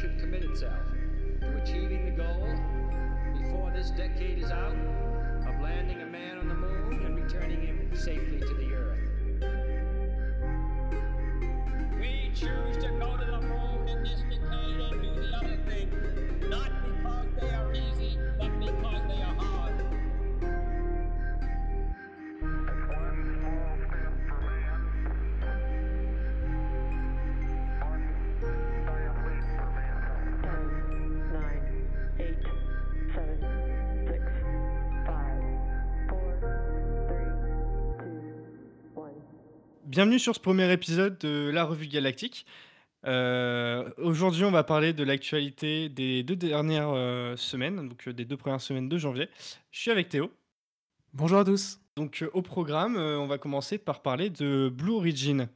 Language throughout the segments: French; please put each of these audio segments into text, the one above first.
should commit itself to achieving the goal before this decade is out of landing a man on the moon and returning him safely to the earth. Bienvenue sur ce premier épisode de la Revue Galactique. Euh, Aujourd'hui, on va parler de l'actualité des deux dernières euh, semaines, donc euh, des deux premières semaines de janvier. Je suis avec Théo. Bonjour à tous. Donc, au programme, on va commencer par parler de Blue Origin.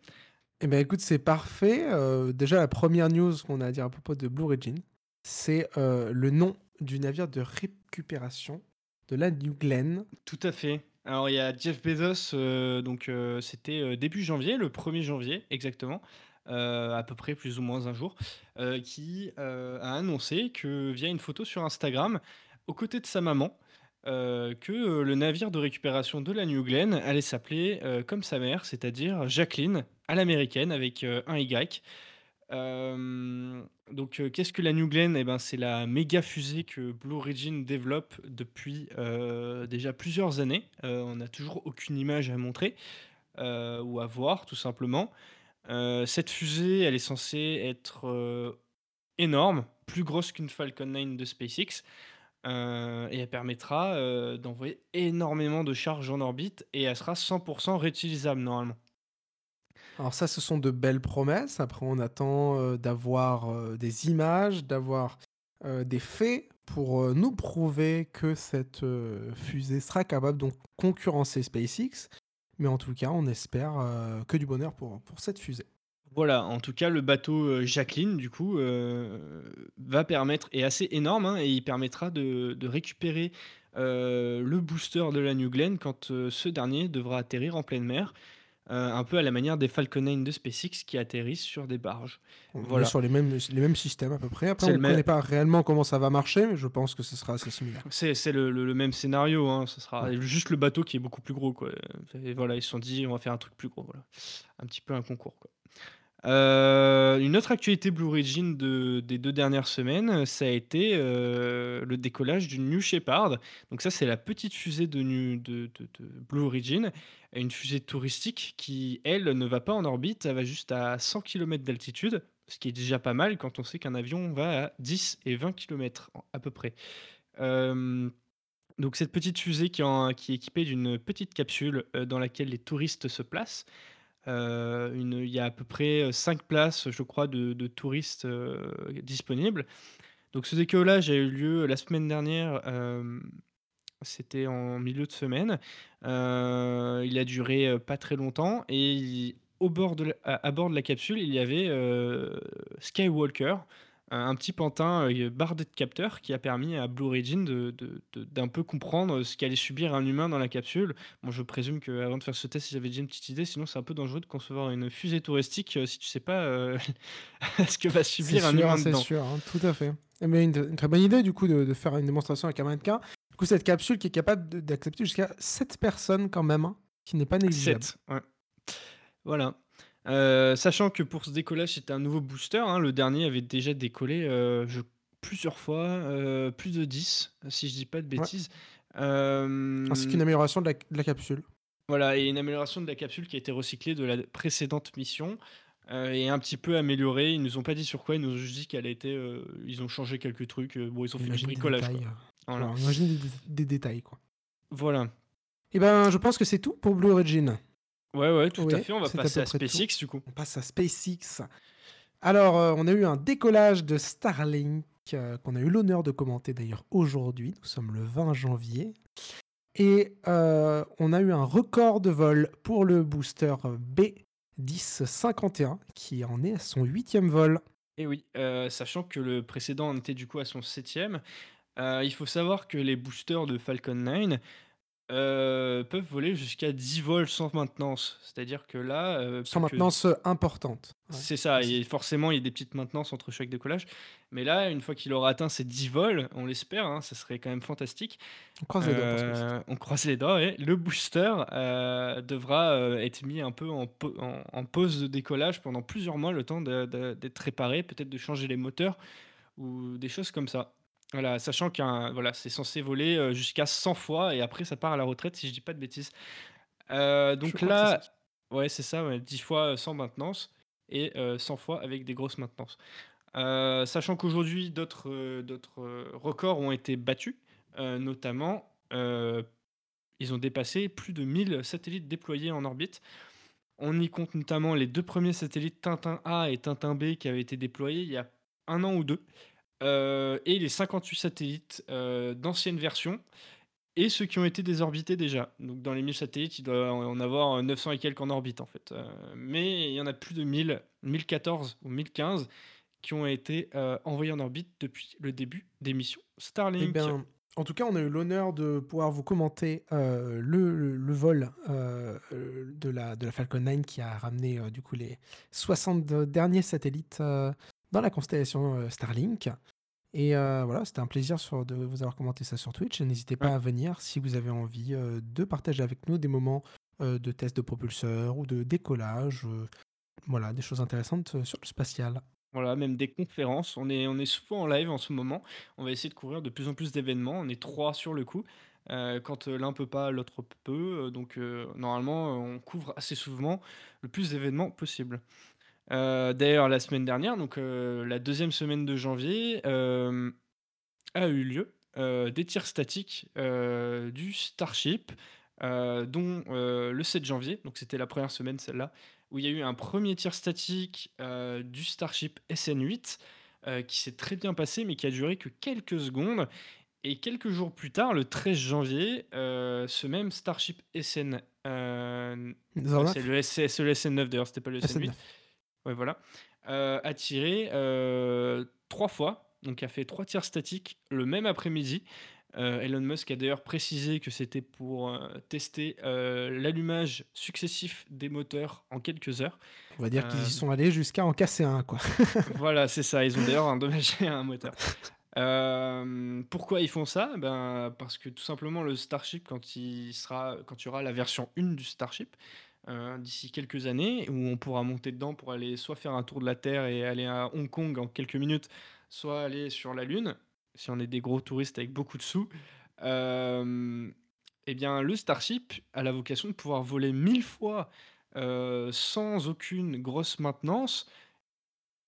Eh ben écoute, c'est parfait. Déjà, la première news qu'on a à dire à propos de Blue Origin, c'est le nom du navire de récupération de la New Glenn. Tout à fait. Alors, il y a Jeff Bezos, euh, donc euh, c'était euh, début janvier, le 1er janvier exactement, à peu près plus ou moins un jour, qui a annoncé que via une photo sur Instagram, aux côtés de sa maman, que le navire de récupération de la New Glenn allait s'appeler comme sa mère, c'est-à-dire Jacqueline, à l'américaine, avec un Y. Euh, donc, euh, qu'est-ce que la New Glenn? Eh ben, c'est la méga fusée que Blue Origin développe depuis euh, déjà plusieurs années. On n'a toujours aucune image à montrer ou à voir, tout simplement. Cette fusée, elle est censée être énorme, plus grosse qu'une Falcon 9 de SpaceX. et elle permettra d'envoyer énormément de charges en orbite et elle sera 100% réutilisable normalement. Alors ça, ce sont de belles promesses. Après, on attend euh, d'avoir euh, des images, d'avoir euh, des faits pour nous prouver que cette fusée sera capable de concurrencer SpaceX. Mais en tout cas, on espère que du bonheur pour, cette fusée. Voilà, en tout cas, le bateau Jacqueline, du coup, va permettre, est assez énorme, hein, et il permettra de, de récupérer le booster de la New Glenn quand ce dernier devra atterrir en pleine mer, euh, un peu à la manière des Falcon 9 de SpaceX qui atterrissent sur des barges. On Voilà. est sur les mêmes, les mêmes systèmes à peu près. Après, on ne même- connaît pas réellement comment ça va marcher, mais je pense que ce sera assez similaire. C'est c'est le, le- le même scénario, hein, ce sera juste le bateau qui est beaucoup plus gros, quoi. Et voilà, ils se sont dit, on va faire un truc plus gros, voilà. Un petit peu un concours, quoi. Euh, une autre actualité Blue Origin de, des deux dernières semaines, ça a été euh, le décollage du New Shepard. Donc ça, c'est la petite fusée de, Blue Origin, une fusée touristique qui, elle, ne va pas en orbite, elle va juste à 100 km d'altitude, ce qui est déjà pas mal quand on sait qu'un avion va à 10 et 20 km à peu près. Euh, donc cette petite fusée qui, est équipée d'une petite capsule euh, dans laquelle les touristes se placent. Euh, il y a à peu près 5 places, je crois, de, touristes euh, disponibles. Donc ce a eu lieu la semaine dernière, euh, c'était en milieu de semaine. Euh, il a duré euh, pas très longtemps et au bord de à, bord de la capsule, il y avait euh, Skywalker, un, petit pantin euh, bardé de capteurs qui a permis à Blue Origin de- de- de- d'un peu comprendre ce qu'allait subir un humain dans la capsule. Bon, je présume qu'avant de faire ce test, ils avaient déjà une petite idée, sinon c'est un peu dangereux de concevoir une fusée touristique euh, si tu sais pas euh, ce que va C'est subir un sûr, humain c'est dedans. sûr, hein, tout à fait. Eh bien, une, une très bonne idée du coup de, de faire une démonstration avec un mannequin. Du coup, cette capsule qui est capable d'accepter jusqu'à 7 personnes quand même, hein, qui n'est pas négligeable. 7, ouais. Voilà. Euh, sachant que pour ce décollage, c'était un nouveau booster. hein, Le dernier avait déjà décollé euh, je- plusieurs fois, euh, plus de 10, si je dis pas de bêtises. Ainsi qu'une amélioration de la, de la capsule. voilà, et une amélioration de la capsule qui a été recyclée de la précédente mission. et un petit peu améliorée. Ils nous ont pas dit sur quoi, ils nous ont juste dit qu'elle ils ont changé quelques trucs. bon, ils ont fait du Imagine des bricolage. détails, quoi. Voilà. voilà, imagine des, des détails. Quoi. Voilà. Eh ben, je pense que c'est tout pour Blue Origin. Ouais, ouais, tout Oui, à fait. On va à passer à tout. SpaceX du coup. On passe à SpaceX. Alors, euh, on a eu un décollage de Starlink euh, qu'on a eu l'honneur de commenter d'ailleurs aujourd'hui. Nous sommes le 20 janvier. Et euh, on a eu un record de vol pour le booster B1051 qui en est à son huitième vol. Et oui, euh, sachant que le précédent en était du coup à son septième, il faut savoir que les boosters de Falcon 9 euh, peuvent voler jusqu'à 10 vols sans maintenance. C'est-à-dire que là, euh, Sans que maintenance euh, importante. Ouais, c'est ça, et forcément, il y a des petites maintenances entre chaque décollage. Mais là, une fois qu'il aura atteint ses 10 vols, on l'espère, hein, ça serait quand même fantastique. On croise les doigts euh, on croise les doigts, le booster devra être mis un peu en, po- en- en pause de décollage pendant plusieurs mois, le temps d'être réparé, peut-être de changer les moteurs ou des choses comme ça. Voilà, sachant qu'un voilà, c'est censé voler euh, jusqu'à 100 fois et après ça part à la retraite si je dis pas de bêtises. Euh, Je donc crois que c'est là, ouais, c'est ça, ouais, 10 fois euh, sans maintenance et euh, 100 fois avec des grosses maintenances. Sachant qu'aujourd'hui, d'autres d'autres records ont été battus, notamment, ils ont dépassé plus de 1000 satellites déployés en orbite. On y compte notamment les deux premiers satellites Tintin A et Tintin B qui avaient été déployés il y a un an ou deux, euh, et les 58 satellites euh, d'ancienne version, et ceux qui ont été désorbités déjà. Donc dans les 1000 satellites, il doit en avoir 900 et quelques en orbite en fait. Euh, mais il y en a plus de 1000, 1014 ou 1015 qui ont été euh, envoyés en orbite depuis le début des missions Eh Starlink. bien, en tout cas, on a eu l'honneur de pouvoir vous commenter euh, le, vol euh, euh, de, la, de la Falcon 9 qui a ramené euh, du coup les 60 derniers satellites euh, dans la constellation euh, Starlink. Et euh, voilà, c'était un plaisir sur- de vous avoir commenté ça sur Twitch. N'hésitez pas Ouais. à venir si vous avez envie euh, de partager avec nous des moments euh, de test de propulseur ou de décollage. voilà, des choses intéressantes sur le spatial. Voilà, même des conférences. On est, on est souvent en live en ce moment. On va essayer de couvrir de plus en plus d'événements. On est trois sur le coup. Quand l'un peut pas, l'autre peut. Donc normalement, on couvre assez souvent le plus d'événements possible. Euh, D'ailleurs, la semaine dernière, donc euh, la deuxième semaine de janvier, euh, a eu lieu des tirs statiques du Starship, dont le 7 janvier, donc c'était la première semaine celle-là, où il y a eu un premier tir statique du Starship SN8 euh, qui s'est très bien passé, mais qui a duré que quelques secondes. Et quelques jours plus tard, le 13 janvier, euh, ce même Starship SN, euh, c'est le, SS c'est le SN9 d'ailleurs, c'était pas le SN8. SN9. Ouais, voilà. Euh, a tiré euh, trois fois, donc a fait trois tirs statiques le même après-midi. Euh, Elon Musk a d'ailleurs précisé que c'était pour euh, tester euh, l'allumage successif des moteurs en quelques heures. On va dire qu'ils Euh, y sont allés jusqu'à en casser un, quoi. voilà, c'est ça. Ils ont d'ailleurs endommagé un moteur. Euh, pourquoi ils font ça? Ben, Parce que tout simplement, le Starship, quand il, sera, quand il y aura la version 1 du Starship, euh, d'ici quelques années, où on pourra monter dedans pour aller soit faire un tour de la Terre et aller à Hong Kong en quelques minutes, soit aller sur la Lune, si on est des gros touristes avec beaucoup de sous, euh, eh bien, le Starship a la vocation de pouvoir voler mille fois euh, sans aucune grosse maintenance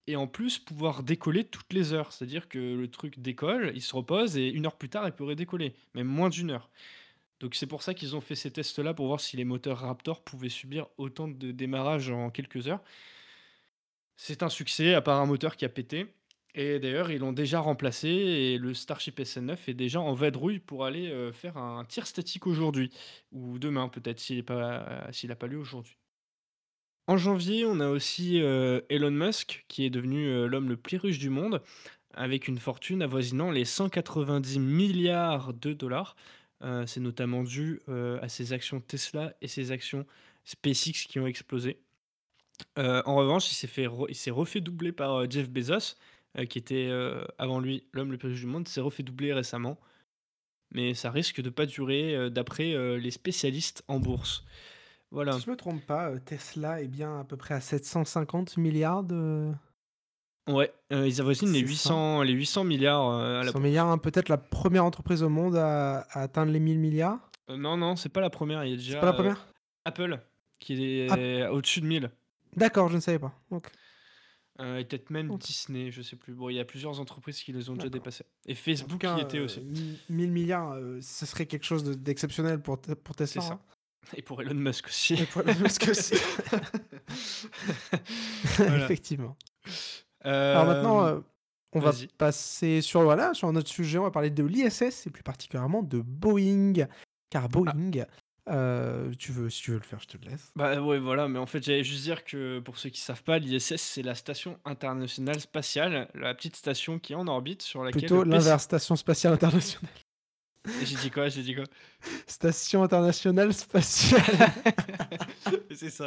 et en plus pouvoir décoller toutes les heures. C'est-à-dire que le truc décolle, il se repose et une heure plus tard, il peut redécoller, même moins d'une heure. Donc c'est pour ça qu'ils ont fait ces tests-là pour voir si les moteurs Raptor pouvaient subir autant de démarrage en quelques heures. C'est un succès, à part un moteur qui a pété. Et d'ailleurs, ils l'ont déjà remplacé et le Starship SN9 est déjà en vadrouille pour aller euh, faire un tir statique aujourd'hui. Ou demain peut-être, s'il n'a pas, pas lieu aujourd'hui. En janvier, on a aussi euh, Elon Musk, qui est devenu euh, l'homme le plus riche du monde, avec une fortune avoisinant les 190 milliards de dollars. Euh, c'est notamment dû euh, à ses actions Tesla et ses actions SpaceX qui ont explosé. Euh, en revanche, il s'est fait il s'est refait doubler par Jeff Bezos, qui était avant lui l'homme le plus riche du monde, s'est refait doubler récemment. Mais ça risque de pas durer, d'après les spécialistes en bourse. Voilà. Si je me trompe pas, Tesla est bien à peu près à 750 milliards de... Ouais, euh, ils avoisinent les C'est 800, les 800 milliards euh, à la 100 milliards, hein, peut-être la première entreprise au monde à, à atteindre les 1000 milliards? Euh, non, non, c'est pas la première. Il y a déjà C'est pas la euh, première Apple qui est Ah. au-dessus de 1000. D'accord, je ne savais pas. Ok. Euh, et peut-être même Ok. Disney, je sais plus. Bon, il y a plusieurs entreprises qui les ont déjà dépassées. Et Facebook cas, y était euh, aussi. mi- 1000 milliards, euh, ce serait quelque chose de- d'exceptionnel pour, pour C'est Tesla. ça. hein. Et pour Elon Musk aussi. Et pour Elon Musk aussi. Voilà. Effectivement. Alors maintenant, Euh, euh, on va passer sur, voilà, sur un autre sujet. On va parler de l'ISS et plus particulièrement de Boeing. Car Boeing, euh, tu veux, si tu veux le faire, je te le laisse. Bah ouais, voilà, mais en fait, j'allais juste dire que pour ceux qui savent pas, l'ISS, c'est la station internationale spatiale, la petite station qui est en orbite sur laquelle Plutôt PC l'inverse, Station Spatiale Internationale. J'ai dit quoi J'ai dit quoi? Station internationale spatiale. C'est ça.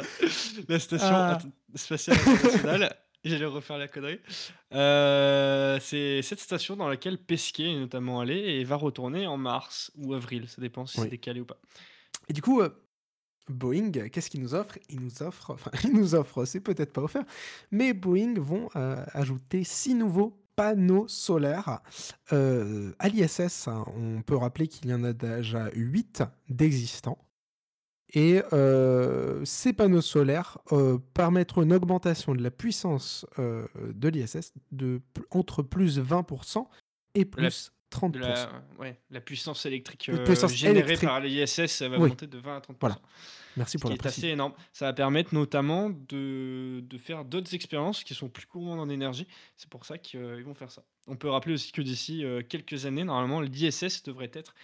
La station Ah. spatiale internationale. J'allais refaire la connerie. Euh, c'est cette station dans laquelle Pesquet est notamment allé et va retourner en mars ou avril. Ça dépend si Oui. c'est décalé ou pas. Et du coup, euh, Boeing, qu'est-ce qu'il nous offre? Il nous offre, enfin, il nous offre, c'est peut-être pas offert, mais Boeing vont euh, ajouter six nouveaux panneaux solaires à l'ISS. hein. On peut rappeler qu'il y en a déjà huit d'existants. Et euh, ces panneaux solaires euh, permettront une augmentation de la puissance euh, de l'ISS de entre plus 20% et plus 30%. De la, ouais, la puissance électrique La puissance générée électrique. par l'ISS va Oui. monter de 20 à 30%. Voilà. Merci Ce pour qui la est assez énorme. Ça va permettre notamment de, de faire d'autres expériences qui sont plus gourmandes en énergie. C'est pour ça qu'ils vont faire ça. On peut rappeler aussi que d'ici quelques années, normalement, l'ISS devrait être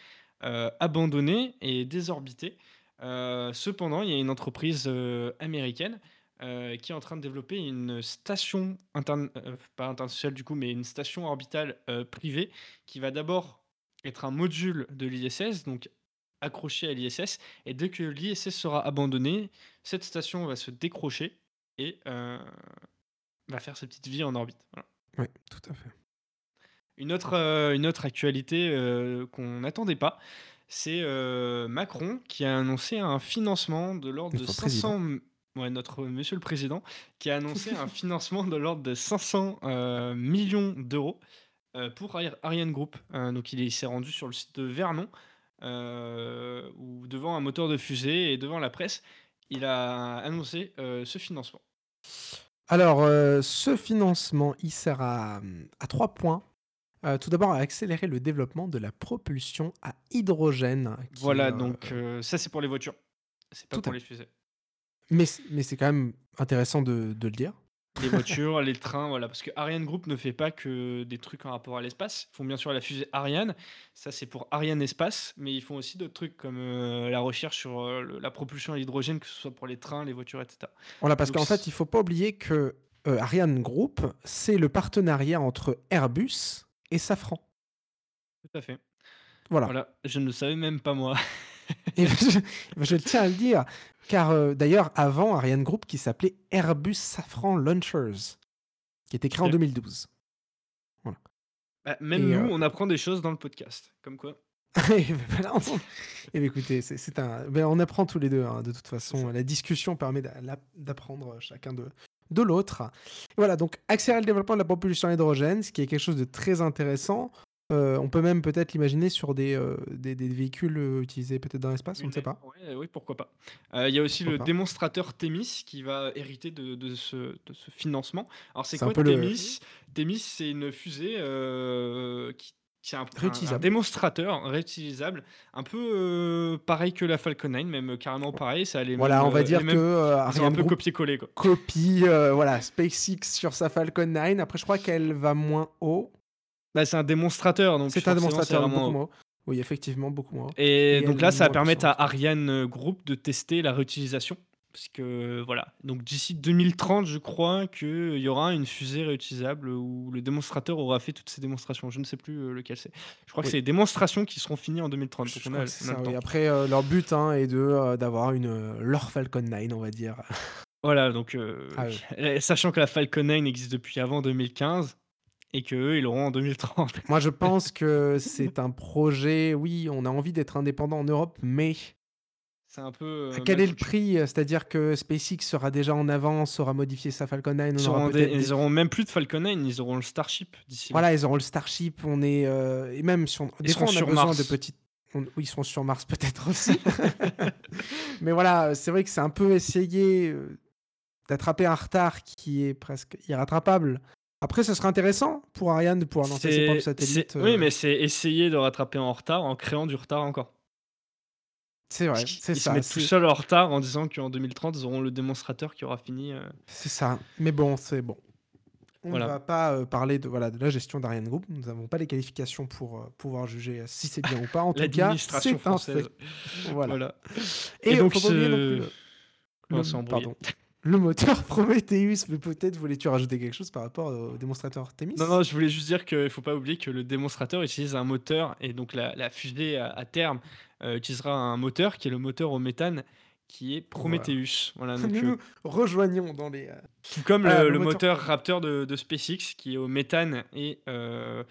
abandonné et désorbité. Euh, cependant, il y a une entreprise euh, américaine euh, qui est en train de développer une station, interne- pas internationale du coup, mais une station orbitale privée qui va d'abord être un module de l'ISS, donc accroché à l'ISS. Et dès que l'ISS sera abandonné, cette station va se décrocher et euh, va faire sa petite vie en orbite. Voilà. Oui, tout à fait. Une autre, euh, une autre actualité euh, qu'on n'attendait pas, c'est euh, Macron qui a annoncé un financement de l'ordre de Notre 500... Ouais, notre monsieur le président, qui a annoncé un financement de l'ordre de 500 euh, millions d'euros euh, pour Ari- Ariane Group. Euh, donc il est- il s'est rendu sur le site de Vernon, euh, où devant un moteur de fusée et devant la presse, il a annoncé euh, ce financement. Alors, euh, ce financement, il sert à, à trois points. Euh, tout d'abord, à accélérer le développement de la propulsion à hydrogène. qui Voilà, euh, donc euh, ça c'est pour les voitures, c'est pas Tout à pour les fusées. Mais, c- mais c'est quand même intéressant de, de le dire. Les voitures, les trains, voilà. Parce que Ariane Group ne fait pas que des trucs en rapport à l'espace. Ils font bien sûr la fusée Ariane. Ça, c'est pour Ariane Espace. Mais ils font aussi d'autres trucs comme euh, la recherche sur euh, le- la propulsion à l'hydrogène, que ce soit pour les trains, les voitures, etc. Voilà, parce Donc, qu'en fait, il faut pas oublier que euh, Ariane Group, c'est le partenariat entre Airbus et Safran. Tout à fait. Voilà. Voilà. Je ne le savais même pas moi. Et je, je tiens à le dire, car euh, d'ailleurs, avant, Ariane Group qui s'appelait Airbus Safran Launchers, qui était créé en Ok. 2012. Bah, même Et, nous, euh, on apprend des choses dans le podcast. Comme quoi. Et ben voilà, on- eh ben écoutez, c'est un. ben on apprend tous les deux, hein, de toute façon. La discussion permet d'apprendre chacun de, de l'autre. Voilà, donc accélérer le développement de la propulsion à hydrogène, ce qui est quelque chose de très intéressant. Euh, on peut même peut-être l'imaginer sur des, euh, des, des véhicules euh, utilisés peut-être dans l'espace, on ne sait pas. oui, pourquoi pas. Euh, Il y a aussi Pourquoi le pas. démonstrateur Thémis qui va hériter de, de ce, de ce financement. Alors, c'est quoi peu le- Thémis Thémis, c'est une fusée euh, qui. C'est un, un- un Réutilisable. démonstrateur réutilisable, un peu euh, pareil que la Falcon 9, même euh, carrément pareil. Ça les Voilà, mêmes, on va euh, dire que euh, un peu quoi. copie euh, voilà, SpaceX sur sa Falcon 9. Après, je crois qu'elle va moins haut. Bah, c'est un démonstrateur, donc C'est un démonstrateur beaucoup moins haut. Oui, effectivement, beaucoup moins haut. Et, Et donc là, est ça va permettre à. Ariane Group de tester la réutilisation. Parce que voilà, donc d'ici 2030, je crois qu'il y aura une fusée réutilisable où le démonstrateur aura fait toutes ces démonstrations. Je ne sais plus euh, lequel c'est. Je crois que c'est les démonstrations qui seront finies en 2030. Je on a, on a ça, oui. Après, euh, leur but hein, est de euh, d'avoir une euh, leur Falcon 9, on va dire. Voilà, donc euh, Ah oui. euh, sachant que la Falcon 9 existe depuis avant 2015 et qu'eux, ils l'auront en 2030. Moi, je pense que c'est un projet. Oui, on a envie d'être indépendant en Europe, mais C'est un peu. euh, quel est le prix C'est-à-dire que SpaceX sera déjà en avance, aura modifié sa Falcon 9, on Ils aura auront, des- peut-être des- ils auront même plus de Falcon 9, ils auront le Starship d'ici là. Voilà, ils auront le Starship. On est euh, et même si on... Ils des fois on a sur besoin Mars. de petites. on- Oui, ils seront sur Mars peut-être aussi. Mais voilà, c'est vrai que c'est un peu essayer euh, d'attraper un retard qui est presque irrattrapable. Après, ce serait intéressant pour Ariane de pouvoir lancer ses propres satellites. Oui, euh, mais c'est essayer de rattraper en retard en créant du retard encore. C'est vrai, Ils c'est se ça. mettent tout c'est- seuls en retard en disant qu'en 2030, ils auront le démonstrateur qui aura fini. euh, C'est ça. Mais bon, c'est bon. On Voilà. ne va pas euh, parler de, voilà, de la gestion d'Ariane Group. Nous n'avons pas les qualifications pour euh, pouvoir juger euh, si c'est bien ou pas. En tout cas, c'est un française. fait. Voilà. Voilà. Et, Et donc, ce- le- On le- pardon. le moteur Prometheus. Mais peut-être voulais-tu rajouter quelque chose par rapport au démonstrateur Artemis Non, non, je voulais juste dire qu'il ne faut pas oublier que le démonstrateur utilise un moteur et donc la, la fusée à, à terme euh, utilisera un moteur qui est le moteur au méthane qui est Prometheus. Voilà, donc, Nous euh, nous rejoignons dans les. euh, tout comme Ah, le, moteur- moteur Raptor de, de SpaceX qui est au méthane et euh,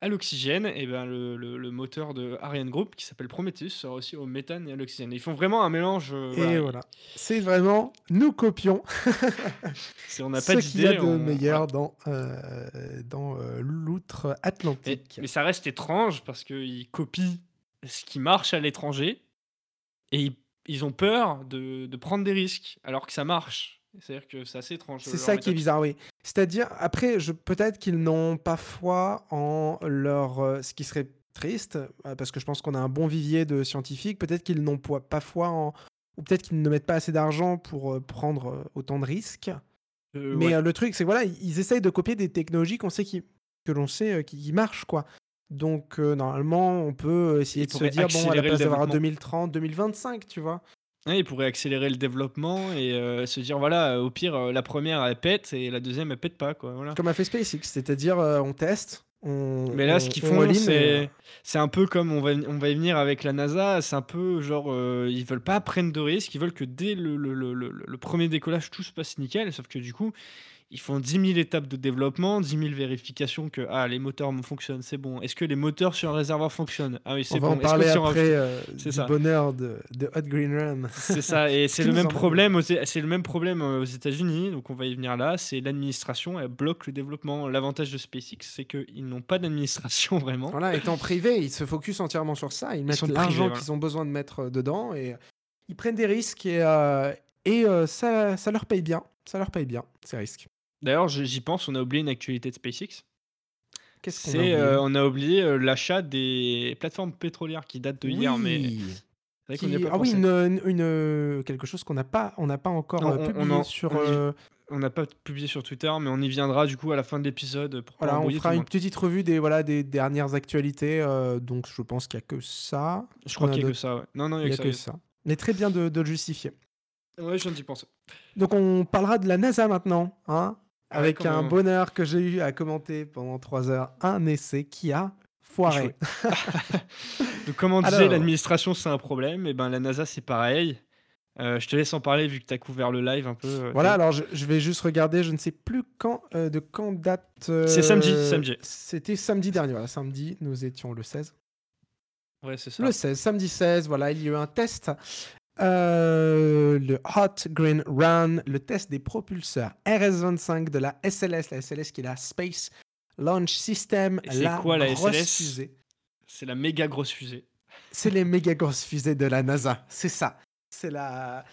à l'oxygène, et ben le, le- le moteur de Ariane Group qui s'appelle Prometheus sera aussi au méthane et à l'oxygène. Ils font vraiment un mélange. euh, Et voilà. C'est vraiment, nous copions c'est- on n'a ce pas qu'il y a d'idée. de on- meilleur dans, euh, dans euh, l'outre-Atlantique. mais ça reste étrange parce qu'ils copient ce qui marche à l'étranger et ils, ils ont peur de, de prendre des risques alors que ça marche. C'est-à-dire que c'est assez étrange. C'est ça qui est bizarre, oui. C'est-à-dire, après, je, peut-être qu'ils n'ont pas foi en leur. euh, ce qui serait triste, euh, parce que je pense qu'on a un bon vivier de scientifiques. Peut-être qu'ils n'ont pas foi en. Ou peut-être qu'ils ne mettent pas assez d'argent pour euh, prendre autant de risques. Euh, Mais ouais. le truc, c'est voilà, ils essayent de copier des technologies qu'on sait qui, que l'on sait qui, qui marchent, quoi. Donc, euh, normalement, on peut essayer de se dire, bon, à la place d'avoir développement. 2030, 2025, tu vois. Ouais, ils pourraient accélérer le développement et euh, se dire voilà, euh, au pire, la première elle pète et la deuxième elle pète pas. Quoi, voilà. Comme a fait SpaceX, c'est-à-dire, euh, on teste, on. Mais là, on- ce qu'ils on font, et, c'est un peu comme on va, on va y venir avec la NASA. C'est un peu genre, ils veulent pas prendre de risques. Ils veulent que dès le, le, le, le- le premier décollage, tout se passe nickel. Sauf que du coup, ils font 10 000 étapes de développement, 10 000 vérifications que ah, les moteurs fonctionnent, c'est bon. Est-ce que les moteurs sur un réservoir fonctionnent? Ah oui, On c'est va bon. en Est-ce que parler sur un- après euh, C'est du ça. bonheur de, de Hot Green Run. C'est ça, et c'est le même problème aux, le même problème aux États-Unis, donc on va y venir là. C'est l'administration, elle bloque le développement. L'avantage de SpaceX, c'est qu'ils n'ont pas d'administration vraiment. Voilà, étant privé, ils se focus entièrement sur ça. Ils mettent l'argent qu'ils ont besoin de mettre euh, dedans et euh, ils prennent des risques et, euh, et euh, ça, ça leur paye bien. Ça leur paye bien, ces risques. D'ailleurs, j'y pense, on a oublié une actualité de SpaceX. Qu'est-ce qu'on a oublié? euh, on a oublié euh, l'achat des plateformes pétrolières qui date de hier, mais Oui. c'est vrai qu'on Qui- n'y a pas Ah oui, pensé. une, une- une- quelque chose qu'on n'a pas, on n'a pas encore Non, euh, on- on publié sur. on y- euh, On n'a pas publié sur Twitter, mais on y viendra du coup à la fin de l'épisode voilà, on fera une petite revue des voilà des dernières actualités. euh, donc je pense qu'il n'y a que ça. Je crois qu'il y a que ça, ouais. Non, non, Il n'y a ça. que ça. Mais très bien de, de le justifier. Ouais, je viens d'y penser. Donc on parlera de la NASA maintenant, hein, avec quand un bonheur que j'ai eu à commenter pendant trois heures, un essai qui a foiré. Donc, comme on disait, Alors- l'administration c'est un problème, et ben la NASA c'est pareil. Euh, je te laisse en parler vu que tu as couvert le live un peu. euh, Voilà, alors je, je vais juste regarder, je ne sais plus quand, euh, de quand date. C'est samedi, samedi. C'était samedi dernier, voilà, samedi, nous étions le 16. Ouais, c'est ça. Le 16, samedi 16, voilà, il y a eu un test. Euh, le Hot Green Run, le test des propulseurs RS-25 de la SLS, la SLS qui est la Space Launch System, c'est la quoi, la grosse SLS? fusée. C'est la méga grosse fusée. C'est les méga grosses fusées de la NASA, c'est ça. C'est la...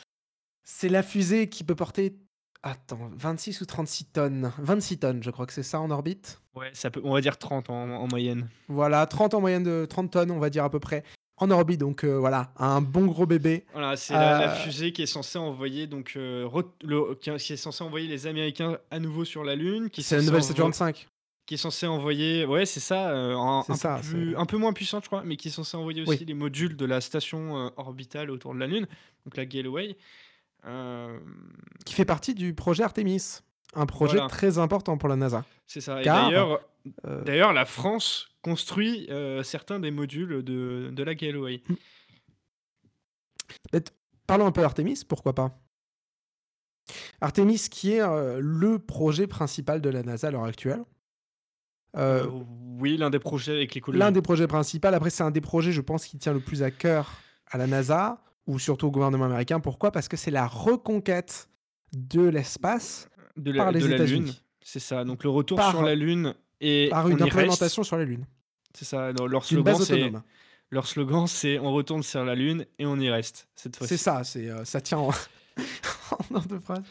c'est la fusée qui peut porter, attends, 26 ou 36 tonnes. 26 tonnes, je crois que c'est ça en orbite. Ouais, ça peut, on va dire 30 en, en moyenne. Voilà, 30 en moyenne de 30 tonnes, on va dire à peu près, en orbite. Donc euh, voilà, un bon gros bébé. Voilà, c'est la, la Euh, fusée qui est censée envoyer donc euh, le- qui, est censée envoyer les Américains à nouveau sur la Lune. C'est la censée nouvelle Saturn 5. qui est censé envoyer, ouais, c'est ça, un, ça, peu plus- c'est- un peu moins puissante, je crois, mais qui est censé envoyer aussi Oui. les modules de la station orbitale autour de la Lune, donc la Gateway. Euh, qui fait partie du projet Artemis. Un projet Voilà. très important pour la NASA. c'est ça. Et d'ailleurs, Euh, d'ailleurs, la France construit euh, certains des modules de, de la Gateway. Parlons un peu d'Artemis, pourquoi pas? Artemis qui est euh, le projet principal de la NASA à l'heure actuelle. Oui, l'un des projets avec les colonies. L'un des projets principaux, après c'est un des projets je pense qui tient le plus à cœur à la NASA ou surtout au gouvernement américain. Pourquoi? Parce que c'est la reconquête de l'espace par les États-Unis. C'est ça. Donc le retour Par- sur la Lune et par une reste. implémentation sur la Lune. C'est ça. Leur, slogan, c'est leur slogan, c'est on retourne sur la Lune et on y reste cette fois-ci. C'est ça, c'est euh, ça tient en, en deux phrases,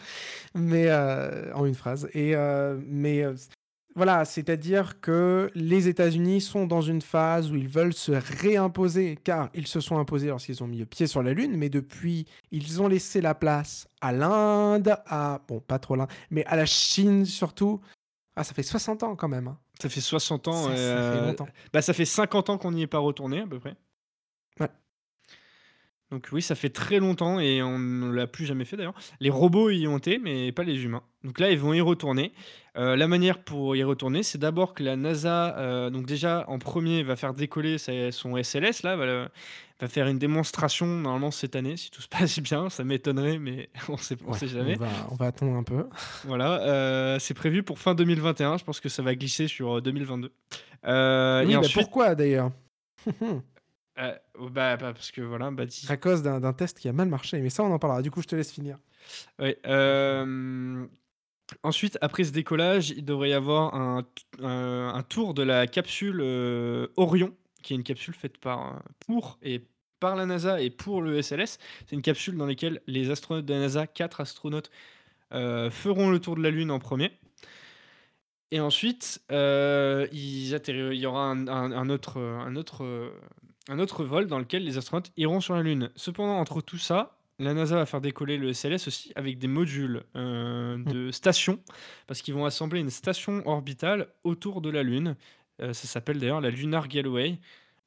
mais euh, en une phrase. Et euh, mais voilà, c'est-à-dire que les États-Unis sont dans une phase où ils veulent se réimposer, car ils se sont imposés lorsqu'ils ont mis le pied sur la Lune, mais depuis, ils ont laissé la place à l'Inde, à bon, pas trop l'Inde, mais à la Chine surtout. Ah, ça fait 60 ans quand même. hein. Ça fait 60 ans. Ça, ça euh, fait longtemps. Bah, ça fait 50 ans qu'on n'y est pas retourné à peu près. Ouais. Donc oui, ça fait très longtemps et on ne l'a plus jamais fait d'ailleurs. Les robots y ont été, mais pas les humains. Donc là, ils vont y retourner. Euh, la manière pour y retourner, c'est d'abord que la NASA, euh, donc déjà en premier, va faire décoller sa- son SLS, là, va, va faire une démonstration normalement cette année, si tout se passe bien. Ça m'étonnerait, mais on sait, on Ouais, sait on jamais. va, on va attendre un peu. Voilà, euh, c'est prévu pour fin 2021. Je pense que ça va glisser sur euh, 2022. Euh, oui, et bah ensuite, pourquoi d'ailleurs? euh, bah, bah, parce que voilà, À cause d'un test qui a mal marché. Mais ça, on en parlera. Du coup, je te laisse finir. Euh, ensuite, après ce décollage, il devrait y avoir un, un tour de la capsule euh, Orion, qui est une capsule faite par, euh, pour et par la NASA et pour le SLS. C'est une capsule dans laquelle les astronautes de la NASA, quatre astronautes, euh, feront le tour de la Lune en premier. Et ensuite, euh, il y aura un, un- un autre, euh, un, autre, euh, un autre vol dans lequel les astronautes iront sur la Lune. Cependant, entre tout ça, la NASA va faire décoller le SLS aussi avec des modules euh, de station, parce qu'ils vont assembler une station orbitale autour de la Lune. Euh, ça s'appelle d'ailleurs la Lunar Gateway,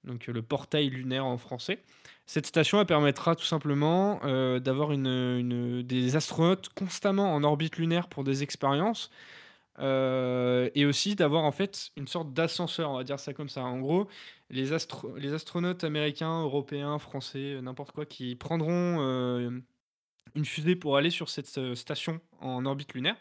donc euh, le portail lunaire en français. Cette station elle permettra tout simplement d'avoir une, une- des astronautes constamment en orbite lunaire pour des expériences. Euh, et aussi d'avoir en fait une sorte d'ascenseur, on va dire ça comme ça. En gros, les, astro- les astronautes américains, européens, français, euh, n'importe quoi, qui prendront euh, une fusée pour aller sur cette station en orbite lunaire,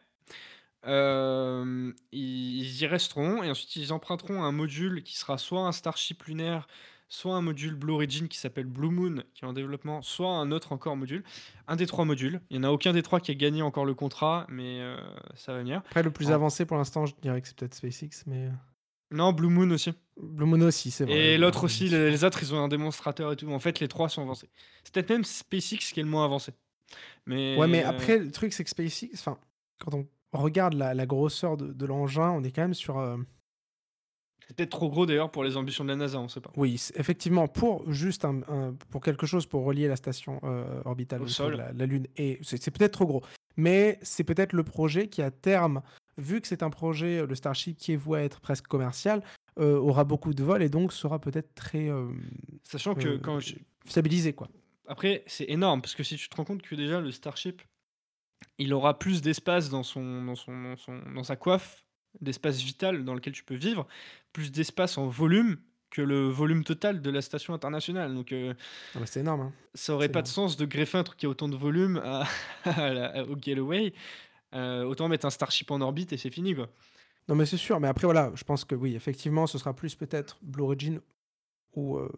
ils y resteront et ensuite ils emprunteront un module qui sera soit un Starship lunaire, soit un module Blue Origin qui s'appelle Blue Moon, qui est en développement, soit un autre encore module. Un des trois modules. Il n'y en a aucun des trois qui a gagné encore le contrat, mais euh, ça va venir. Après, le plus avancé pour l'instant, je dirais que c'est peut-être SpaceX, mais. Non, Blue Moon aussi. Blue Moon aussi, c'est vrai. Et l'autre aussi, les, autres, ils ont un démonstrateur et tout. En fait, les trois sont avancés. C'est peut-être même SpaceX qui est le moins avancé. Mais, Ouais, mais euh, après, le truc, c'est que SpaceX, enfin, quand on regarde la, la grosseur de, de l'engin, on est quand même sur. euh, c'est peut-être trop gros d'ailleurs pour les ambitions de la NASA, on sait pas. Oui, effectivement, pour juste un, un- pour quelque chose pour relier la station euh, orbitale Au sol. la, la Lune, et c'est peut-être trop gros. Mais c'est peut-être le projet qui, à terme, vu que c'est un projet, euh, le Starship, qui est voué à être presque commercial, euh, aura beaucoup de vols et donc sera peut-être très euh, Sachant que quand je- fiabilisé, quoi. Après, c'est énorme parce que si tu te rends compte que déjà le Starship, il aura plus d'espace dans son, dans son, dans son, dans sa coiffe, d'espace vital dans lequel tu peux vivre, plus d'espace en volume que le volume total de la station internationale. Donc, euh, Ah bah, c'est énorme. hein. ça aurait pas de sens de greffer un truc qui a autant de volume à, à la- au Gateway. Euh, autant mettre un Starship en orbite et c'est fini quoi. Non, mais c'est sûr. Mais après, voilà, je pense que oui, effectivement, ce sera plus peut-être Blue Origin ou euh,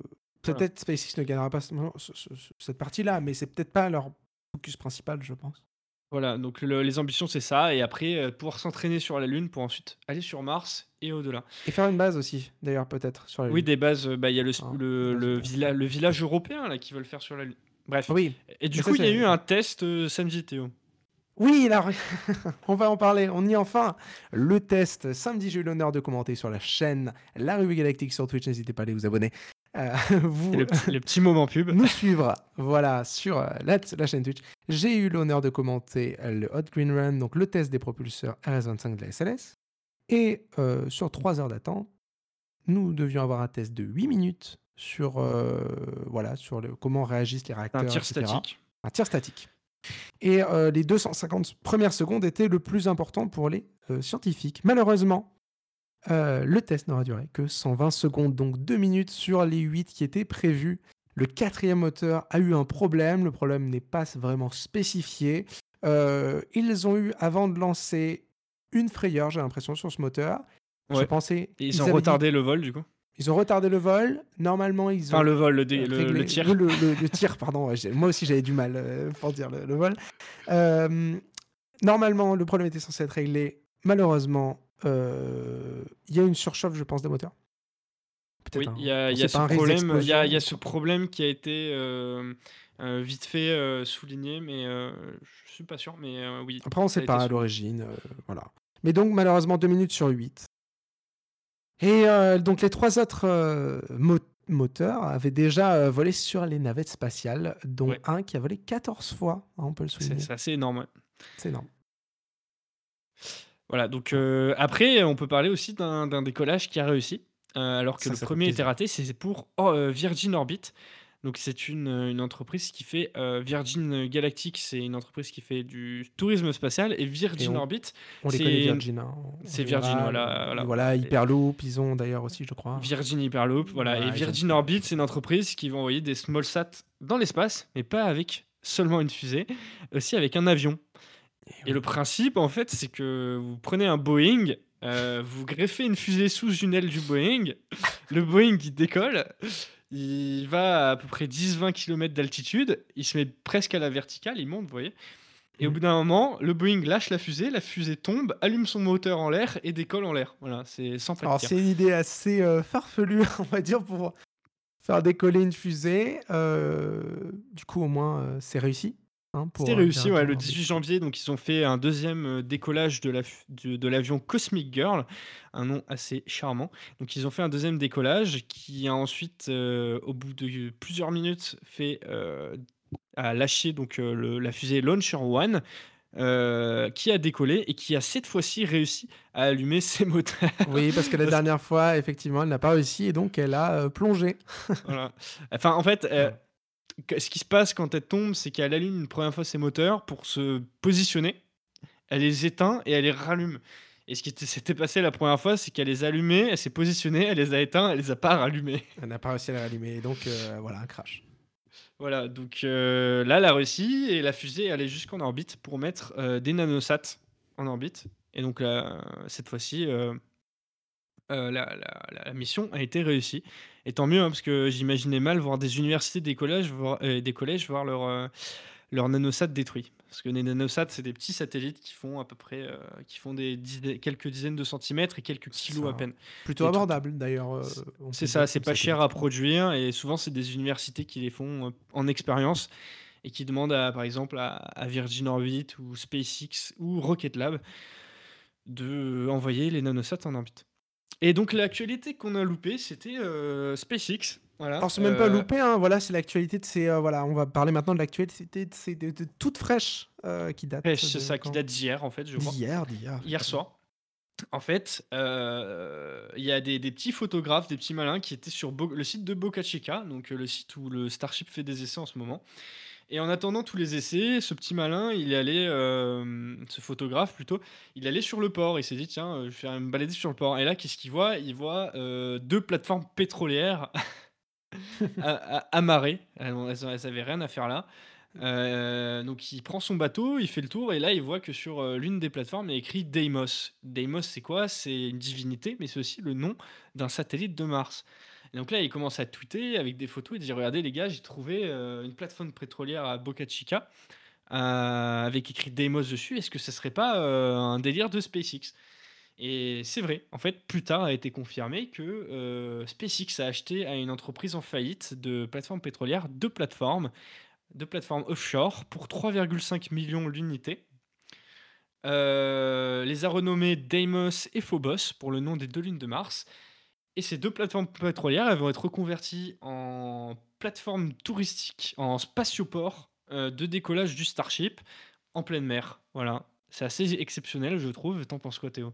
Voilà. peut-être SpaceX ne gagnera pas ce- ce- ce- ce- cette partie-là, mais c'est peut-être pas leur focus principal, je pense. Voilà, donc le- les ambitions c'est ça, et après euh, pouvoir s'entraîner sur la Lune pour ensuite aller sur Mars et au-delà. Et faire une base aussi, d'ailleurs, peut-être sur la Oui, Lune. des bases, euh, bah, il y a le, Ah, le, le, européennes. villa- le village européen là qui veulent faire sur la Lune. Bref. Ah Oui, Et du Mais coup, il y a c'est- eu un test euh, samedi, Théo. oui, là, on va en parler. On y est enfin. Le test. Samedi, j'ai eu l'honneur de commenter sur la chaîne La Revue Galactique sur Twitch. N'hésitez pas à aller vous abonner. Euh, vous, le, le petit moment pub. nous suivre voilà, sur euh, la, la chaîne Twitch. J'ai eu l'honneur de commenter le Hot Green Run, donc le test des propulseurs RS-25 de la SLS. Et euh, sur 3 heures d'attente, nous devions avoir un test de 8 minutes sur, euh, voilà, sur le, comment réagissent les réacteurs. Un tir etc. statique. Un tir statique. Et les 250 premières secondes étaient le plus important pour les scientifiques. Malheureusement, euh, le test n'aura duré que 120 secondes, donc 2 minutes sur les 8 qui étaient prévus. Le quatrième moteur a eu un problème, le problème n'est pas vraiment spécifié. Euh, ils ont eu, avant de lancer, une frayeur, j'ai l'impression, sur ce moteur. Je pensais. Ils, ont dit- retardé le vol, du coup? ils ont retardé le vol. Normalement, ils ont Enfin, le vol, le, dé- le, régler- le tir. Le, tir, pardon. moi aussi, j'avais du mal euh, pour dire le, vol. Euh, normalement, le problème était censé être réglé. Malheureusement, il y a une surchauffe, je pense, des moteurs. Oui, Peut-être. il y a, hein. il y a ce problème, y a, d'explosion. il y a ce problème qui a été euh, euh, vite fait euh, souligné, mais euh, je suis pas sûr, mais euh, oui. Après, on a sait pas à l'origine. euh, voilà. Mais donc, malheureusement, 2 minutes sur 8. Et euh, donc, les trois autres euh, mo- moteurs avaient déjà euh, volé sur les navettes spatiales, dont Ouais. un qui a volé 14 fois, hein, on peut le souligner. c'est assez énorme. ouais. C'est énorme. Voilà, donc euh, après, on peut parler aussi d'un décollage qui a réussi, euh, alors que Ça, le ça premier était raté. C'est pour oh, euh, Virgin Orbit. Donc c'est une, une entreprise qui fait, Virgin Galactic, c'est une entreprise qui fait du tourisme spatial et Et Virgin on Orbit, on les connaît Virgin, hein, c'est Virgin, général, voilà, Hyperloop, ils ont d'ailleurs aussi, je crois. Virgin Hyperloop, voilà et ont Virgin Orbit, c'est une entreprise qui va envoyer des smallsats dans l'espace, mais pas avec seulement une fusée, aussi avec un avion. Et le principe, en fait, c'est que vous prenez un Boeing, heu, vous greffez une fusée sous une aile du Boeing, le Boeing, il décolle, il va à peu près 10-20 kilomètres d'altitude, il se met presque à la verticale, il monte, vous voyez? Et au Mmh. bout d'un moment, le Boeing lâche la fusée, la fusée tombe, allume son moteur en l'air et décolle en l'air. Voilà, c'est sans Alors c'est une idée assez, heu, farfelue, on va dire, pour faire décoller une fusée, heu, du coup, au moins, c'est réussi, hein, C'est pour, heu, réussi, ouais, le Orbit. 18 janvier, donc ils ont fait un 2e, heu, décollage de la f de de l'avion Cosmic Girl, un nom assez charmant. Donc ils ont fait un 2e décollage qui a ensuite, heu, au bout de plusieurs minutes fait, heu, a lâché donc, le la fusée Launcher One, qui a décollé et qui a cette fois-ci réussi à allumer ses moteurs. Oui, parce que la dernière fois, effectivement, elle n'a pas réussi et donc elle a, plongé. voilà. Enfin, en fait, ce qui se passe quand elle tombe, c'est qu'elle allume une 1re fois ses moteurs pour se positionner. Elle les éteint et elle les rallume. Et ce qui était s'était passé la 1re fois, c'est qu'elle les a allumés, elle s'est positionnée, elle les a éteints, elle les a pas rallumés. Elle n'a pas réussi à les rallumer et donc, heu, voilà, un crash. Voilà, donc, heu, là, elle a réussi et la fusée est allée jusqu'en orbite pour mettre, heu, des nanosats en orbite. Et donc là, cette fois-ci, heu, la la la mission a été réussie. Et tant mieux, hein, parce que j'imaginais mal voir des universités décollage voir et des collèges voir leurs, heu, leurs nanosats détruits. Parce que les nanosats, c'est des petits satellites qui font à peu près, heu, qui font des dizaines quelques dizaines de centimètres et quelques kilos à peine. Plutôt Des trucs abordable d'ailleurs, on c'est ça, c'est pas cher à produire et souvent, c'est des universités qui les font, en expérience et qui demandent à par exemple, à à Virgin Orbit ou SpaceX ou Rocket Lab d'envoyer les nanosats en orbite. Et donc l'actualité qu'on a loupée, c'était, heu, SpaceX, voilà, Alors c'est même pas heu loupé, hein, voilà, c'est l'actualité de ces, heu, voilà, on va parler maintenant de l'actualité de ces de de toute fraîche, qui date Fraîche, c'est ça, qui date d'hier, en fait, je crois. D'hier, d'hier, Hier soir. En fait, il y a des des petits photographes, des petits malins qui étaient sur Bo le site de Boca Chica, donc, le site où le Starship fait des essais en ce moment. Et en attendant tous les essais, ce petit malin, il est allé, hem, ce photographe plutôt, il est allé sur le port. Il s'est dit: «Tiens, heu, je vais faire me balader sur le port» et là, qu'est-ce qu'il voit? Il voit, heu, 2 plateformes pétrolières amarrées. Elles ont elles ont elles avaient rien à faire là. Donc il prend son bateau, il fait le tour et là, il voit que sur, l'une des plateformes, il y a écrit Deimos. Deimos, c'est quoi? C'est une divinité, mais c'est aussi le nom d'un satellite de Mars. Et donc là, il commence à tweeter avec des photos, il dit: «Regardez les gars, j'ai trouvé, heu, une plateforme pétrolière à Boca Chica, heu, avec écrit Deimos dessus. Est-ce que ça serait pas, heu, un délire de SpaceX?» et c'est vrai. En fait, plus tard a été confirmé que, SpaceX a acheté à une entreprise en faillite de plateformes pétrolières 2 plateformes, 2 plateformes offshore pour 3,5 millions l'unité. Les a renommées Deimos et Phobos pour le nom des 2 lunes de Mars. Et ces 2 plateformes pétrolières, elles vont être reconverties en plateformes touristiques, en spatioport, heu, de décollage du Starship en pleine mer. Voilà, c'est assez exceptionnel, je trouve. Tu en penses quoi, Théo?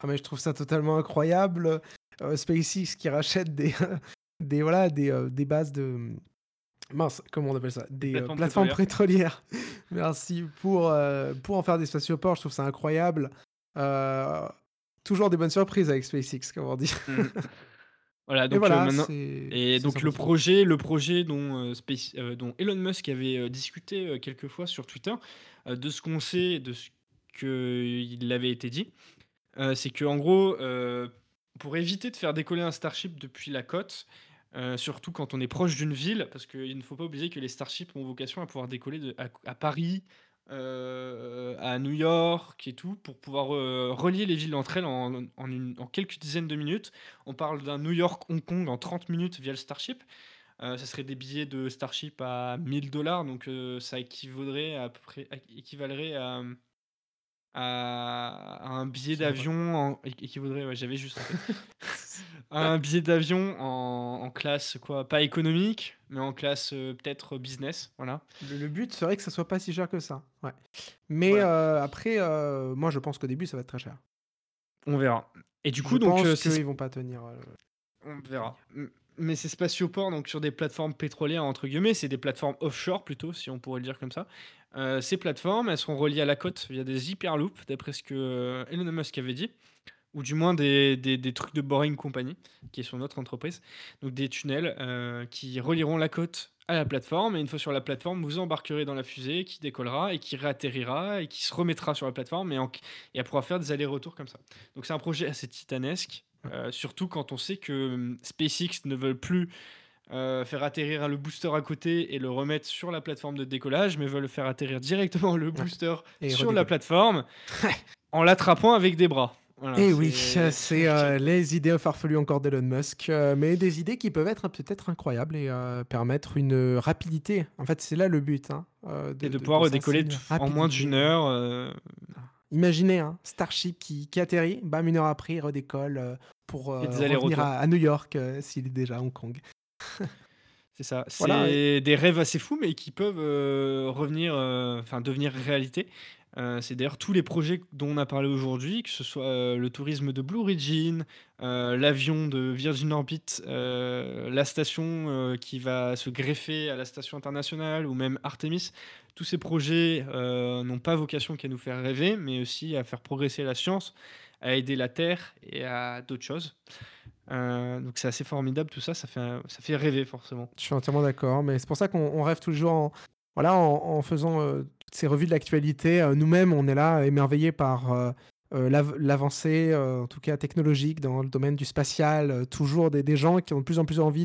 Ah mais je trouve ça totalement incroyable, heu, SpaceX qui rachète des, des voilà, des, heu, des bases de, mince, comment on appelle ça? Des plateformes plateformes pétrolières. pétrolières. Merci pour, pour en faire des spatioports, je trouve ça incroyable. Toujours des bonnes surprises avec SpaceX, comme on dit. Mmh. Voilà, Et donc, voilà, maintenant et donc le sympathique. projet le projet dont, Space heu, dont Elon Musk avait, discuté, quelques fois sur Twitter, de ce qu'on sait, de ce qu'il avait été dit, c'est qu'en gros, heu, pour éviter de faire décoller un Starship depuis la côte, surtout quand on est proche d'une ville, parce qu'il ne faut pas oublier que les Starships ont vocation à pouvoir décoller de à à Paris, heu, à New York et tout, pour pouvoir, heu, relier les villes entre elles en en une en quelques dizaines de minutes. On parle d'un New York-Hong Kong en 30 minutes via le Starship. Heu, ça serait des billets de Starship à 1 000 $, donc, heu, ça équivaudrait à peu près à équivalerait à, à à un billet d'avion équivaudrait, ouais, j'avais juste un billet d'avion en en classe quoi, pas économique, mais en classe, heu, peut-être business, voilà. Le le but serait que ça soit pas si cher que ça, ouais. Mais, Voilà. heu, après, heu, moi je pense qu'au début ça va être très cher. On verra. Et du Je coup, donc, pense qu'ils vont pas tenir, On verra. Mais c'est spatioport, donc sur des plateformes pétrolières, entre guillemets, c'est des plateformes offshore plutôt, si on pourrait le dire comme ça. Euh, ces plateformes, elles seront reliées à la côte via des hyperloops, d'après ce que euh, Elon Musk avait dit, ou du moins des, des- des trucs de Boring Company, qui est son autre entreprise. Donc des tunnels euh, qui relieront la côte à la plateforme, et une fois sur la plateforme, vous embarquerez dans la fusée qui décollera et qui réatterrira et qui se remettra sur la plateforme, et, en- et elle pourra faire des allers-retours comme ça. Donc c'est un projet assez titanesque, euh, surtout quand on sait que hum, SpaceX ne veulent plus euh, faire atterrir le booster à côté et le remettre sur la plateforme de décollage, mais veulent faire atterrir directement le booster Et sur la plateforme en l'attrapant avec des bras. Voilà, Et Eh oui, c'est- euh, les idées farfelues encore d'Elon Musk, euh, mais des idées qui peuvent être peut-être incroyables et euh, permettre une rapidité. En fait, c'est là le but. hein, Et de, pouvoir redécoller en moins d'une heure. Imaginez un Starship qui, qui atterrit, bam, une heure après, il redécolle pour revenir à, à New York s'il est déjà à Hong Kong. C'est ça. C'est Voilà, des rêves assez fous, mais qui peuvent revenir, enfin devenir réalité. Euh, c'est d'ailleurs tous les projets dont on a parlé aujourd'hui, que ce soit euh, le tourisme de Blue Origin, euh, l'avion de Virgin Orbit, la station qui va se greffer à la station internationale, ou même Artemis. Tous ces projets n'ont pas vocation qu'à nous faire rêver, mais aussi à faire progresser la science, à aider la Terre et à d'autres choses. Donc c'est assez formidable tout ça, ça fait, rêver forcément. Je suis entièrement d'accord, mais c'est pour ça qu'on on rêve toujours en, voilà, en, faisant ces revues de l'actualité. euh, Nous-mêmes, on est là émerveillés par euh, euh, l'av- l'avancée, en tout cas technologique, dans le domaine du spatial. toujours des, des gens qui ont de plus en plus envie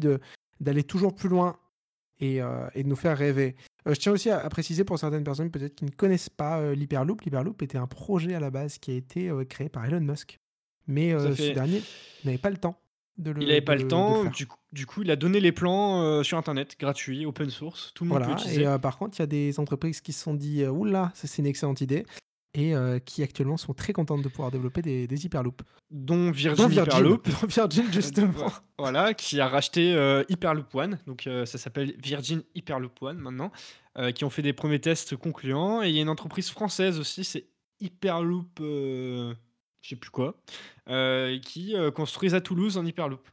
d'aller toujours plus loin et, et de nous faire rêver. Je tiens aussi à, à préciser pour certaines personnes peut-être qui ne connaissent pas l'Hyperloop. L'Hyperloop était un projet à la base qui a été créé par Elon Musk. Mais euh, fait. ce dernier n'avait pas le temps de le Il n'avait pas le temps, du coup, du coup, il a donné les plans euh, sur internet, gratuit, open source, tout le monde peut Voilà, utiliser. et euh, par contre, il y a des entreprises qui se sont dit euh, Oula, c'est une excellente idée, et euh, qui actuellement sont très contentes de pouvoir développer des, des Hyperloops. dont Virgin, Virgin, Hyperloop, dont Virgin, justement. voilà, qui a racheté Hyperloop One, donc ça s'appelle Virgin Hyperloop One maintenant, qui ont fait des premiers tests concluants. Et il y a une entreprise française aussi, c'est Hyperloop, je sais plus quoi, euh, qui euh, construisent à Toulouse un Hyperloop.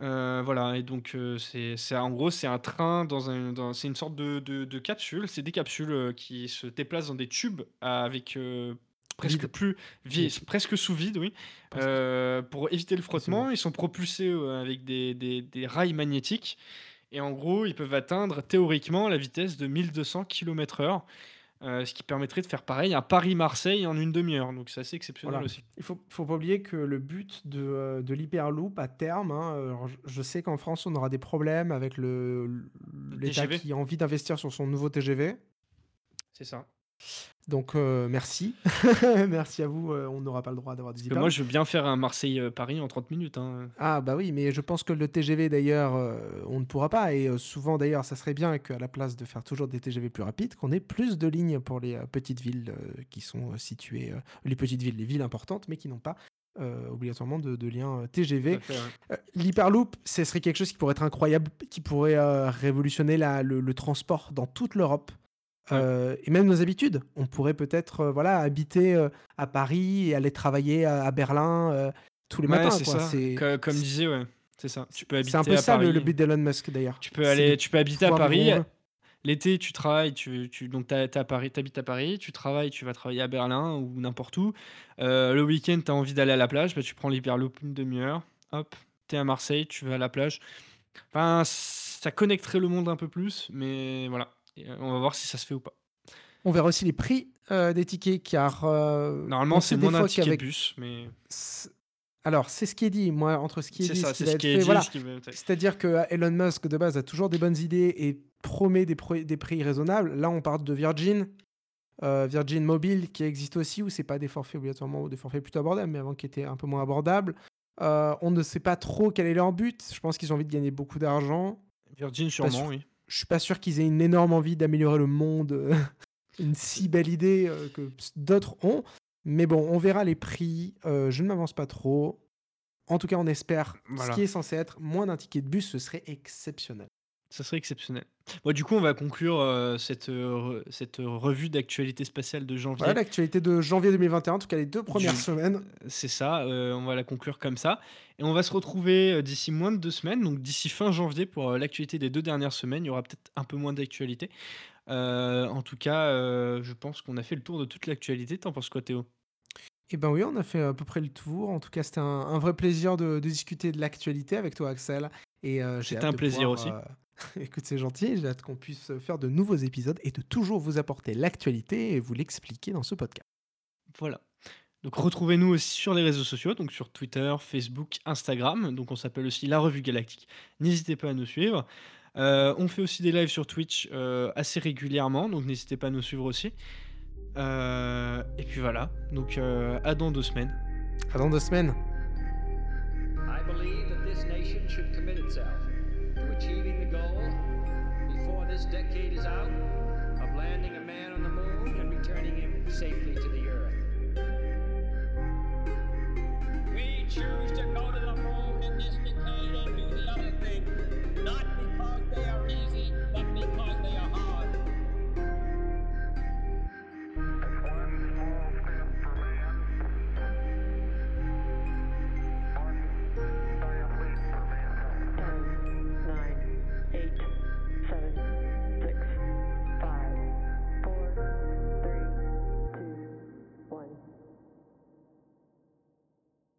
Euh, voilà, et donc euh, c'est en gros c'est un train dans un dans- c'est une sorte de, de, de capsule, c'est des capsules euh, qui se déplacent dans des tubes avec presque Vide. plus presque sous vide, oui, pour éviter le frottement. Ils sont propulsés avec des, des, des rails magnétiques et en gros ils peuvent atteindre théoriquement la vitesse de 1200 km/h, euh, ce qui permettrait de faire pareil à Paris-Marseille en une demi-heure. Donc c'est assez exceptionnel Voilà. aussi. Il faut, faut pas oublier que le but de, euh, de l'Hyperloop à terme, hein, je, sais qu'en France on aura des problèmes avec le l'État qui a envie d'investir sur son nouveau TGV. C'est ça. Donc euh, merci. merci à vous, euh, on n'aura pas le droit d'avoir des moi je veux bien faire un Marseille-Paris en 30 minutes. hein. Ah bah oui, mais je pense que le TGV d'ailleurs, euh, on ne pourra pas. Et souvent d'ailleurs, ça serait bien qu'à la place de faire toujours des TGV plus rapides, qu'on ait plus de lignes pour les petites villes qui sont situées, les petites villes, les villes importantes, mais qui n'ont pas euh, obligatoirement de, de lien TGV. à fait, ouais. Euh, L'Hyperloop, ce serait quelque chose qui pourrait être incroyable, qui pourrait euh, révolutionner la- le, le transport dans toute l'Europe. Euh, et même nos habitudes. On pourrait peut-être euh, voilà, habiter euh, à Paris et aller travailler à, à Berlin tous les Ouais, matins. quoi. ça. Comme disait, ouais. C'est ça. Tu peux habiter c'est un peu à ça Paris. le, but d'Elon Musk d'ailleurs. Tu peux aller, tu peux habiter à Paris. L'été, tu travailles, tu, tu donc à Paris, t'habites à Paris, tu travailles, tu vas travailler à Berlin ou n'importe où. Le week-end, t'as envie d'aller à la plage, bah, tu prends l'hyperloop une demi-heure. Hop, t'es à Marseille, tu vas à la plage. Enfin, ça connecterait le monde un peu plus, mais voilà. Et, euh, on va voir si ça se fait ou pas. On verra aussi les prix euh, des tickets car euh, Normalement, c'est moins d'un ticket de qu'avec bus, mais alors c'est ce qui est dit. Moi, entre ce qui est c'est dit, ça, ce ce qui est fait, dit. voilà. C'est-à-dire que Elon Musk, de base, a toujours des bonnes idées et promet des, pro- des prix raisonnables. Là, on parle de Virgin, euh, Virgin Mobile, qui existe aussi, où c'est pas des forfaits obligatoirement ou des forfaits plutôt abordables, mais avant qui étaient un peu moins abordables. Euh, on ne sait pas trop quel est leur but. Je pense qu'ils ont envie de gagner beaucoup d'argent. Virgin, sûr. sûrement, oui. Je suis pas sûr qu'ils aient une énorme envie d'améliorer le monde, euh, une si belle idée euh, que d'autres ont. Mais bon, on verra les prix. Euh, je ne m'avance pas trop. En tout cas, on espère Voilà. ce qui est censé être moins d'un ticket de bus, ce serait exceptionnel. Ça serait exceptionnel. Bon, du coup, on va conclure, heu, cette, re cette, heu, revue d'actualité spatiale de janvier. Voilà l'actualité de janvier 2021, en tout cas les 2 premières Du semaines. c'est ça, on va la conclure comme ça et on va se retrouver, d'ici moins de 2 semaines, donc d'ici fin janvier pour, l'actualité des 2 dernières semaines. Il y aura peut-être un peu moins d'actualité. En tout cas, je pense qu'on a fait le tour de toute l'actualité. Tu en penses quoi, Théo? Eh ben oui, on a fait à peu près le tour. En tout cas, c'était un, un vrai plaisir de, de discuter de l'actualité avec toi, Axel. Et euh, C'était un plaisir pouvoir, aussi. euh, Écoute, c'est gentil. J'ai hâte qu'on puisse faire de nouveaux épisodes et de toujours vous apporter l'actualité et vous l'expliquer dans ce podcast. Voilà. Donc retrouvez-nous aussi sur les réseaux sociaux, donc sur Twitter, Facebook, Instagram. Donc on s'appelle aussi La Revue Galactique. N'hésitez pas à nous suivre. Euh, on fait aussi des lives sur Twitch euh, assez régulièrement, donc n'hésitez pas à nous suivre aussi. Euh, et puis voilà, donc euh, à dans deux semaines. À dans deux semaines. I believe that this nation should commit itself this decade is out of landing a man on the moon and returning him safely to the earth. We choose